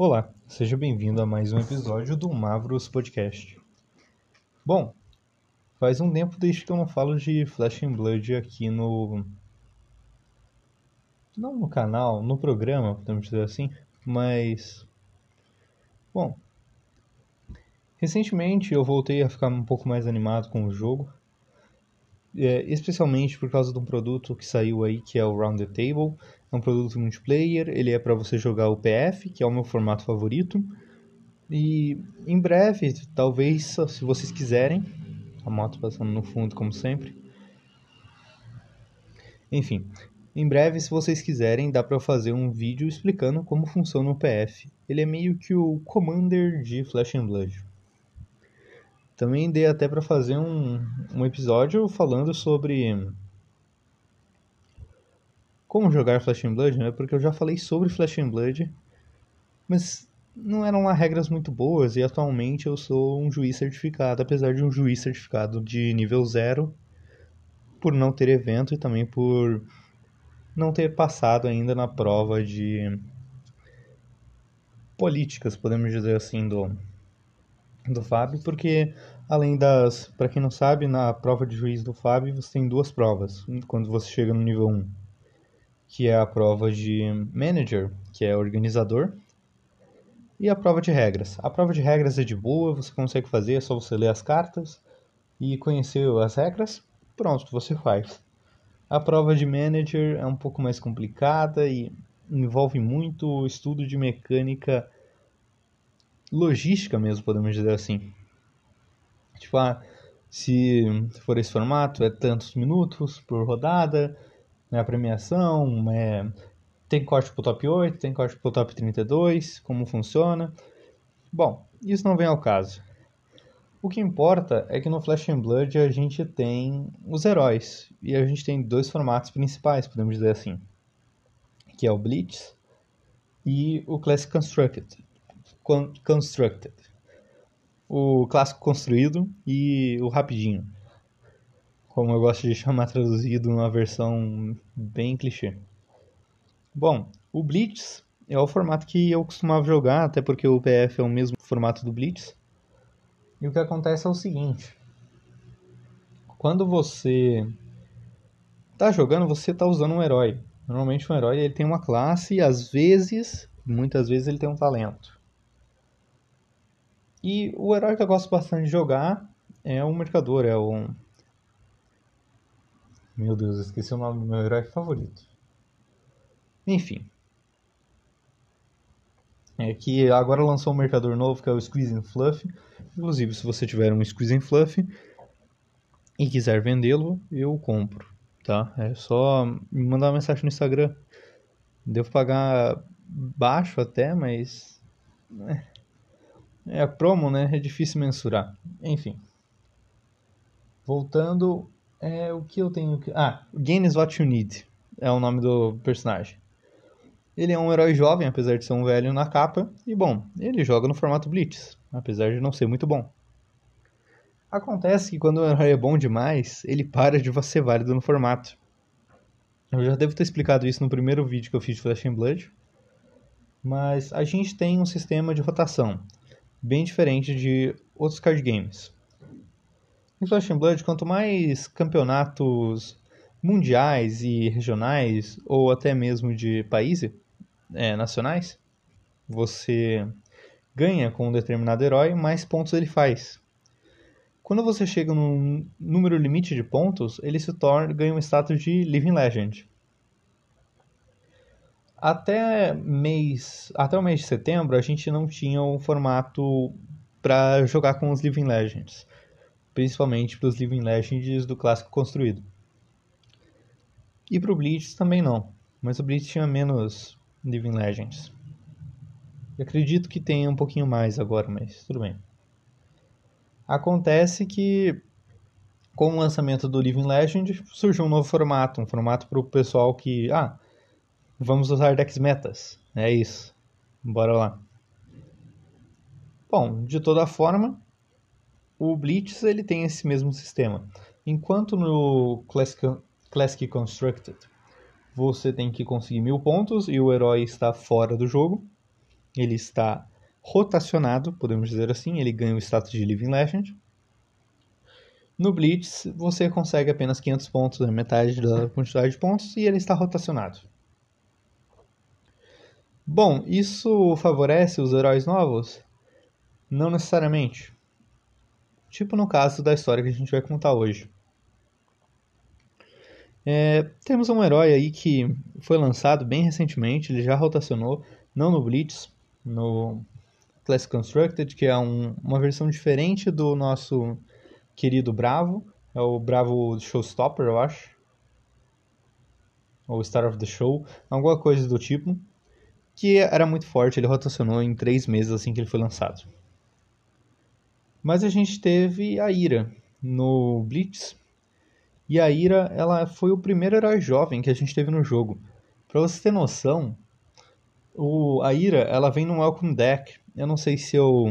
Olá, seja bem-vindo a mais um episódio do Mavros Podcast. Bom, faz um tempo desde que eu não falo de Flash and Blood aqui no. Não no canal, no programa, podemos dizer assim, mas. Bom, recentemente eu voltei a ficar um pouco mais animado com o jogo, é, especialmente por causa de um produto que saiu aí que é o Round the Table. É um produto multiplayer, ele é para você jogar o PF, que é o meu formato favorito. E em breve, talvez, se vocês quiserem, a moto passando no fundo como sempre. Enfim, em breve, se vocês quiserem, dá para fazer um vídeo explicando como funciona o PF. Ele é meio que o Commander de Flash and Blood. Também dei até para fazer um, um episódio falando sobre como jogar Flash and Blood, né? Porque eu já falei sobre Flash and Blood, mas não eram lá regras muito boas e atualmente eu sou um juiz certificado, apesar de um juiz certificado de nível 0 por não ter evento e também por não ter passado ainda na prova de políticas, podemos dizer assim, do do FAB, porque além das, para quem não sabe, na prova de juiz do FAB você tem duas provas quando você chega no nível 1, que é a prova de manager, que é organizador, e a prova de regras. A prova de regras é de boa, você consegue fazer, é só você ler as cartas e conhecer as regras, pronto, você faz. A prova de manager é um pouco mais complicada e envolve muito estudo de mecânica logística mesmo, podemos dizer assim. Tipo, ah, se for esse formato, é tantos minutos por rodada, né, a premiação, é, tem corte pro top 8, tem corte pro top 32, como funciona. Bom, isso não vem ao caso. O que importa é que no Flash and Blood a gente tem os heróis, e a gente tem dois formatos principais, podemos dizer assim, que é o Blitz e o Classic Constructed. Constructed. O clássico construído e o rapidinho. Como eu gosto de chamar traduzido numa versão bem clichê. Bom, o Blitz é o formato que eu costumava jogar, até porque o PF é o mesmo formato do Blitz. E o que acontece é o seguinte: quando você está jogando, você está usando um herói. Normalmente um herói ele tem uma classe e às vezes, muitas vezes ele tem um talento. E o herói que eu gosto bastante de jogar é o Mercador, é o. Meu Deus, esqueci o nome do meu herói favorito. Enfim. É que agora lançou um Mercador novo que é o Squeezing Fluff. Inclusive, se você tiver um Squeezing Fluff e quiser vendê-lo, eu compro. Tá? É só me mandar uma mensagem no Instagram. Devo pagar baixo até, mas. Né? É a promo, né? É difícil mensurar. Enfim. Voltando, é o que eu tenho que. Ah, Gain is What You Need é o nome do personagem. Ele é um herói jovem, apesar de ser um velho na capa, e bom, ele joga no formato Blitz, apesar de não ser muito bom. Acontece que quando o herói é bom demais, ele para de ser válido no formato. Eu já devo ter explicado isso no primeiro vídeo que eu fiz de Flash and Blood, mas a gente tem um sistema de rotação bem diferente de outros card games. Em Flash and Blood, quanto mais campeonatos mundiais e regionais, ou até mesmo de países é, nacionais, você ganha com um determinado herói, mais pontos ele faz. Quando você chega num número limite de pontos, ele se torna ganha um status de Living Legend. Até mês, até o mês de setembro, a gente não tinha um formato para jogar com os Living Legends, principalmente para os Living Legends do clássico construído. E para o Blitz também não, mas o Blitz tinha menos Living Legends. Eu acredito que tenha um pouquinho mais agora, mas tudo bem. Acontece que com o lançamento do Living Legend surgiu um novo formato, um formato para o pessoal que, ah, Vamos usar decks metas. É isso. Bora lá. Bom, de toda forma, o Blitz ele tem esse mesmo sistema. Enquanto no Classic, Classic Constructed você tem que conseguir mil pontos e o herói está fora do jogo, ele está rotacionado, podemos dizer assim, ele ganha o status de Living Legend. No Blitz, você consegue apenas 500 pontos, é metade da quantidade de pontos, e ele está rotacionado. Bom, isso favorece os heróis novos? Não necessariamente. Tipo no caso da história que a gente vai contar hoje. É, temos um herói aí que foi lançado bem recentemente, ele já rotacionou, não no Blitz, no Classic Constructed, que é um, uma versão diferente do nosso querido Bravo, é o Bravo Showstopper, eu acho, ou Star of the Show, alguma coisa do tipo, que era muito forte, ele rotacionou em três meses assim que ele foi lançado. Mas a gente teve a Ira no Blitz, e a Ira, ela foi o primeiro herói jovem que a gente teve no jogo. Pra você ter noção, o, a Ira, ela vem no Welcome Deck. Eu não sei se eu...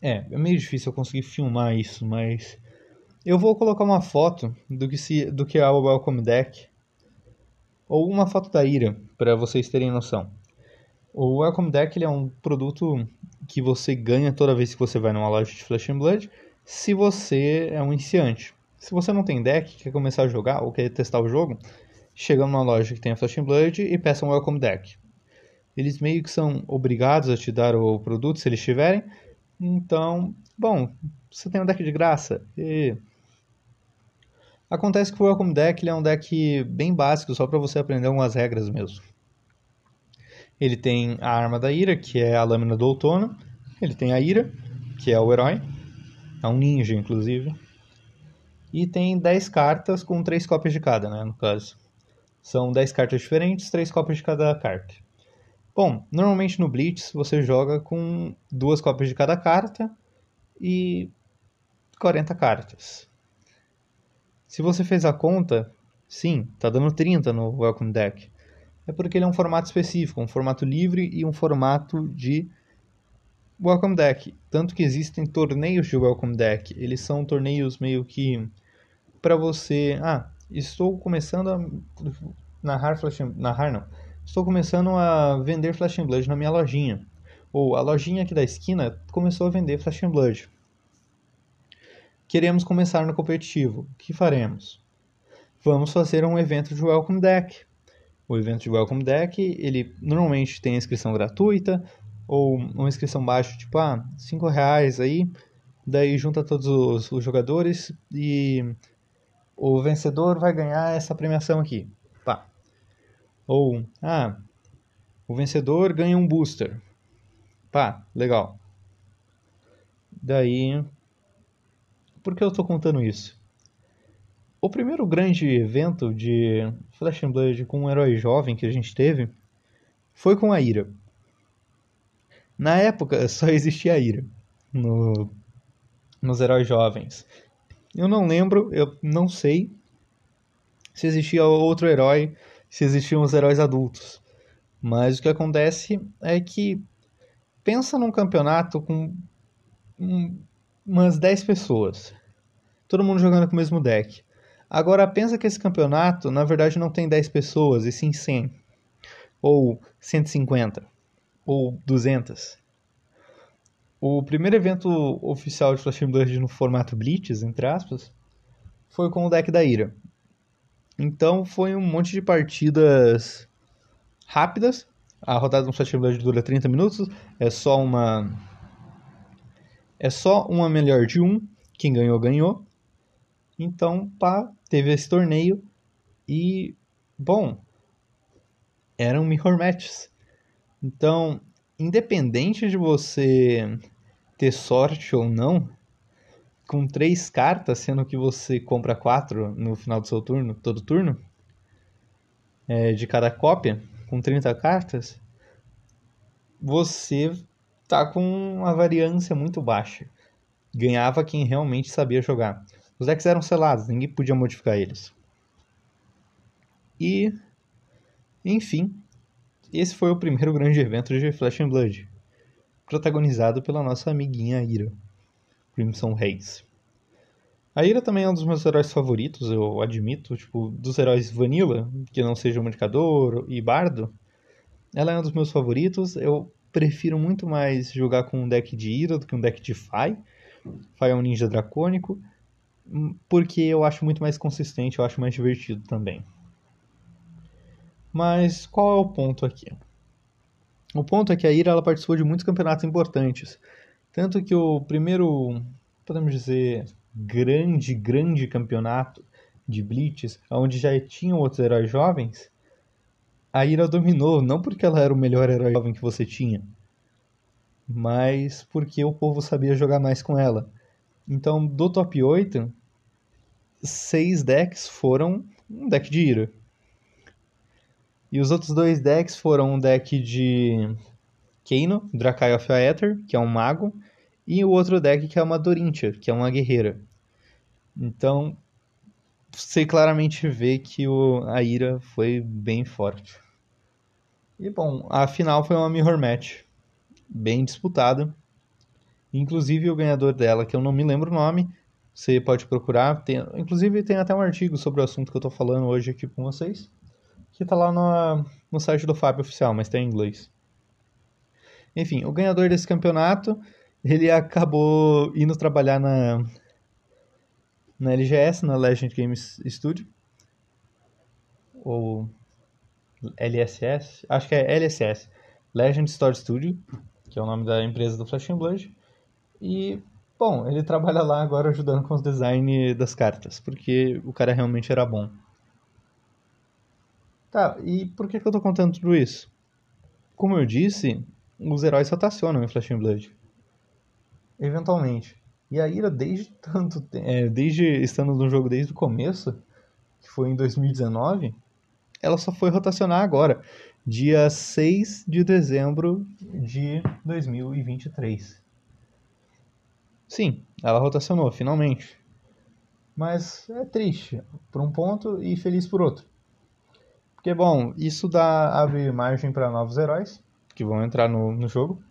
É, é meio difícil eu conseguir filmar isso, mas... Eu vou colocar uma foto do que, se, do que é o Welcome Deck. Ou uma foto da Ira, para vocês terem noção. O Welcome Deck ele é um produto que você ganha toda vez que você vai numa loja de Flash and Blood se você é um iniciante. Se você não tem deck, quer começar a jogar ou quer testar o jogo, chega numa loja que tem Flash and Blood e peça um Welcome Deck. Eles meio que são obrigados a te dar o produto se eles tiverem. Então, bom, você tem um deck de graça. E... Acontece que o Welcome Deck é um deck bem básico, só para você aprender algumas regras mesmo. Ele tem a arma da Ira, que é a lâmina do outono. Ele tem a Ira, que é o herói. É um ninja, inclusive. E tem 10 cartas com 3 cópias de cada, né, no caso. São 10 cartas diferentes, 3 cópias de cada carta. Bom, normalmente no Blitz você joga com duas cópias de cada carta e 40 cartas. Se você fez a conta, sim, tá dando 30 no Welcome Deck. É porque ele é um formato específico, um formato livre e um formato de Welcome Deck. Tanto que existem torneios de Welcome Deck. Eles são torneios meio que para você. Ah, estou começando a narrar Flash narrar não. Estou começando a vender Flash and Blood na minha lojinha. Ou a lojinha aqui da esquina começou a vender Flash and Blood. Queremos começar no competitivo. O que faremos? Vamos fazer um evento de Welcome Deck. O evento de Welcome Deck, ele normalmente tem inscrição gratuita, ou uma inscrição baixa, tipo, ah, 5 reais aí, daí junta todos os, os, jogadores e o vencedor vai ganhar essa premiação aqui, pá. Ou, ah, o vencedor ganha um booster, pá, legal. Daí, por que eu estou contando isso? O primeiro grande evento de Flash and Blood com um herói jovem que a gente teve foi com a Ira. Na época só existia a Ira no, nos heróis jovens. Eu não lembro, eu não sei se existia outro herói, se existiam os heróis adultos. Mas o que acontece é que pensa num campeonato com um, umas 10 pessoas. Todo mundo jogando com o mesmo deck. Agora pensa que esse campeonato, na verdade, não tem 10 pessoas, e sim 100. Ou 150 ou 200. O primeiro evento oficial de Flash Blood no formato Blitz, entre aspas, foi com o deck da Ira. Então foi um monte de partidas rápidas. A rodada do Flash Blood dura 30 minutos. É só uma. É só uma melhor de um. Quem ganhou, ganhou. Então, pá, teve esse torneio. E, bom, eram mirror matches. Então, independente de você ter sorte ou não, com três cartas, sendo que você compra quatro no final do seu turno, todo turno, é, de cada cópia, com 30 cartas, você tá com uma variância muito baixa. Ganhava quem realmente sabia jogar. Os decks eram selados, ninguém podia modificar eles. E, enfim, esse foi o primeiro grande evento de Flash and Blood, protagonizado pela nossa amiguinha Ira, Crimson Reis. A Ira também é um dos meus heróis favoritos, eu admito, tipo, dos heróis vanilla, que não seja o Mercador e Bardo, ela é um dos meus favoritos. Eu prefiro muito mais jogar com um deck de Ira do que um deck de Fai. Fai é um ninja dracônico, porque eu acho muito mais consistente, eu acho mais divertido também. Mas qual é o ponto aqui? O ponto é que a Ira ela participou de muitos campeonatos importantes. Tanto que o primeiro, podemos dizer, grande, grande campeonato de Blitz, onde já tinham outros heróis jovens, a Ira dominou, não porque ela era o melhor herói jovem que você tinha, mas porque o povo sabia jogar mais com ela. Então, do top 8, seis decks foram um deck de Ira. E os outros dois decks foram um deck de Keino, Drakai of Aether, que é um mago, e o outro deck que é uma Dorintia, que é uma guerreira. Então, você claramente vê que o, a ira foi bem forte. E bom, a final foi uma mirror match, bem disputada. Inclusive o ganhador dela, que eu não me lembro o nome, você pode procurar. Tem, inclusive tem até um artigo sobre o assunto que eu estou falando hoje aqui com vocês que tá lá no, no site do Fábio Oficial, mas tem em inglês. Enfim, o ganhador desse campeonato, ele acabou indo trabalhar na, na LGS, na Legend Games Studio, ou LSS, acho que é LSS, Legend Store Studio, que é o nome da empresa do Flash Blood, e, bom, ele trabalha lá agora ajudando com os design das cartas, porque o cara realmente era bom. Tá, e por que, que eu tô contando tudo isso? Como eu disse, os heróis rotacionam em Flash and Blood. Eventualmente. E a Ira, desde tanto é, desde estando no jogo desde o começo, que foi em 2019, ela só foi rotacionar agora, dia 6 de dezembro de 2023. Sim, ela rotacionou, finalmente. Mas é triste por um ponto e feliz por outro. Porque, bom, isso dá abre margem para novos heróis que vão entrar no, no jogo.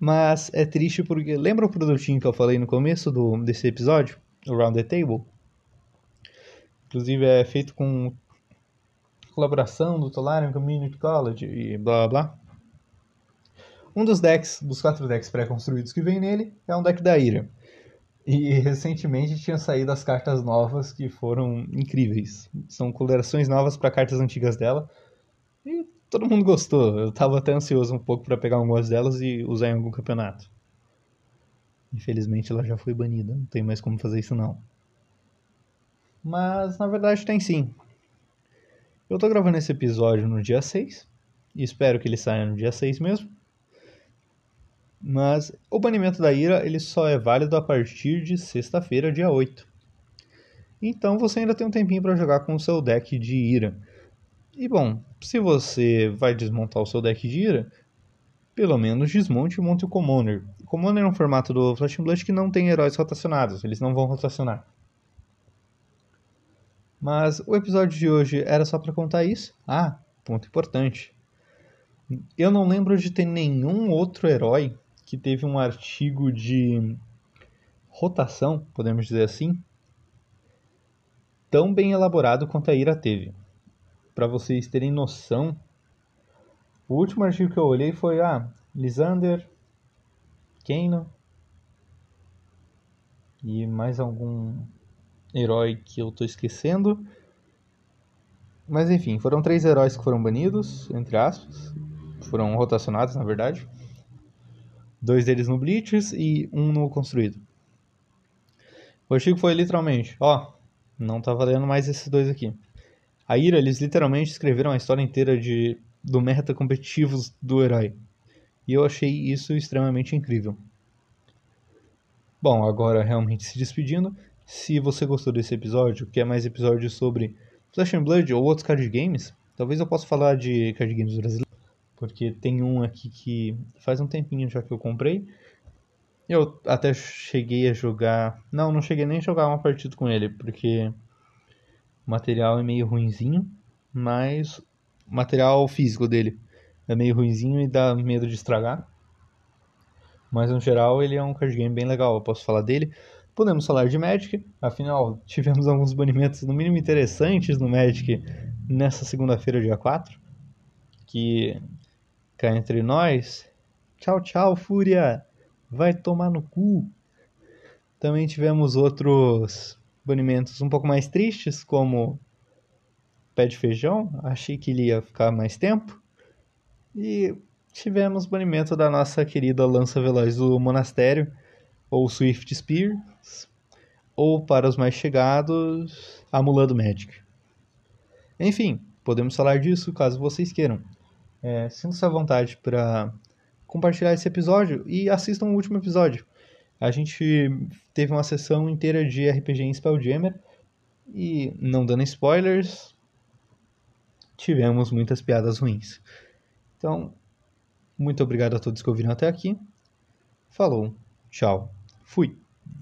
Mas é triste porque lembra o produtinho que eu falei no começo do, desse episódio, o Round the Table? Inclusive é feito com colaboração do Tolarian Community College e blá blá blá. Um dos decks, dos quatro decks pré-construídos que vem nele, é um deck da Ira. E recentemente tinha saído as cartas novas que foram incríveis. São colorações novas para cartas antigas dela. E todo mundo gostou. Eu tava até ansioso um pouco para pegar algumas delas e usar em algum campeonato. Infelizmente ela já foi banida, não tem mais como fazer isso não. Mas na verdade tem sim. Eu tô gravando esse episódio no dia 6 e espero que ele saia no dia 6 mesmo. Mas o banimento da ira ele só é válido a partir de sexta-feira, dia 8. Então você ainda tem um tempinho para jogar com o seu deck de ira. E bom, se você vai desmontar o seu deck de ira, pelo menos desmonte e monte o Commoner. O Commoner é um formato do Flash Blood que não tem heróis rotacionados, eles não vão rotacionar. Mas o episódio de hoje era só para contar isso? Ah, ponto importante. Eu não lembro de ter nenhum outro herói que teve um artigo de rotação, podemos dizer assim, tão bem elaborado quanto a Ira teve. Para vocês terem noção, o último artigo que eu olhei foi ah, Lisander, Keino e mais algum herói que eu estou esquecendo. Mas enfim, foram três heróis que foram banidos, entre aspas. Foram rotacionados, na verdade. Dois deles no Bleachers e um no Construído. O artigo foi literalmente, ó, não tá valendo mais esses dois aqui. A Ira, eles literalmente escreveram a história inteira de, do meta competitivos do herói. E eu achei isso extremamente incrível. Bom, agora realmente se despedindo. Se você gostou desse episódio, quer mais episódios sobre Flash and Blood ou outros card games, talvez eu possa falar de card games brasileiros porque tem um aqui que faz um tempinho já que eu comprei. Eu até cheguei a jogar. Não, não cheguei nem a jogar uma partida com ele, porque o material é meio ruinzinho, mas o material físico dele é meio ruinzinho e dá medo de estragar. Mas no geral ele é um card game bem legal, eu posso falar dele. Podemos falar de Magic, afinal tivemos alguns banimentos no mínimo interessantes no Magic nessa segunda-feira, dia 4. que cá entre nós, tchau, tchau, Fúria, vai tomar no cu. Também tivemos outros banimentos um pouco mais tristes, como pé de feijão, achei que ele ia ficar mais tempo. E tivemos banimento da nossa querida lança veloz do monastério, ou Swift Spears, ou para os mais chegados, a Mulan do Magic. Enfim, podemos falar disso caso vocês queiram. É, Sinta-se à vontade para compartilhar esse episódio e assistam o último episódio. A gente teve uma sessão inteira de RPG em Spelljammer e, não dando spoilers, tivemos muitas piadas ruins. Então, muito obrigado a todos que ouviram até aqui. Falou, tchau, fui.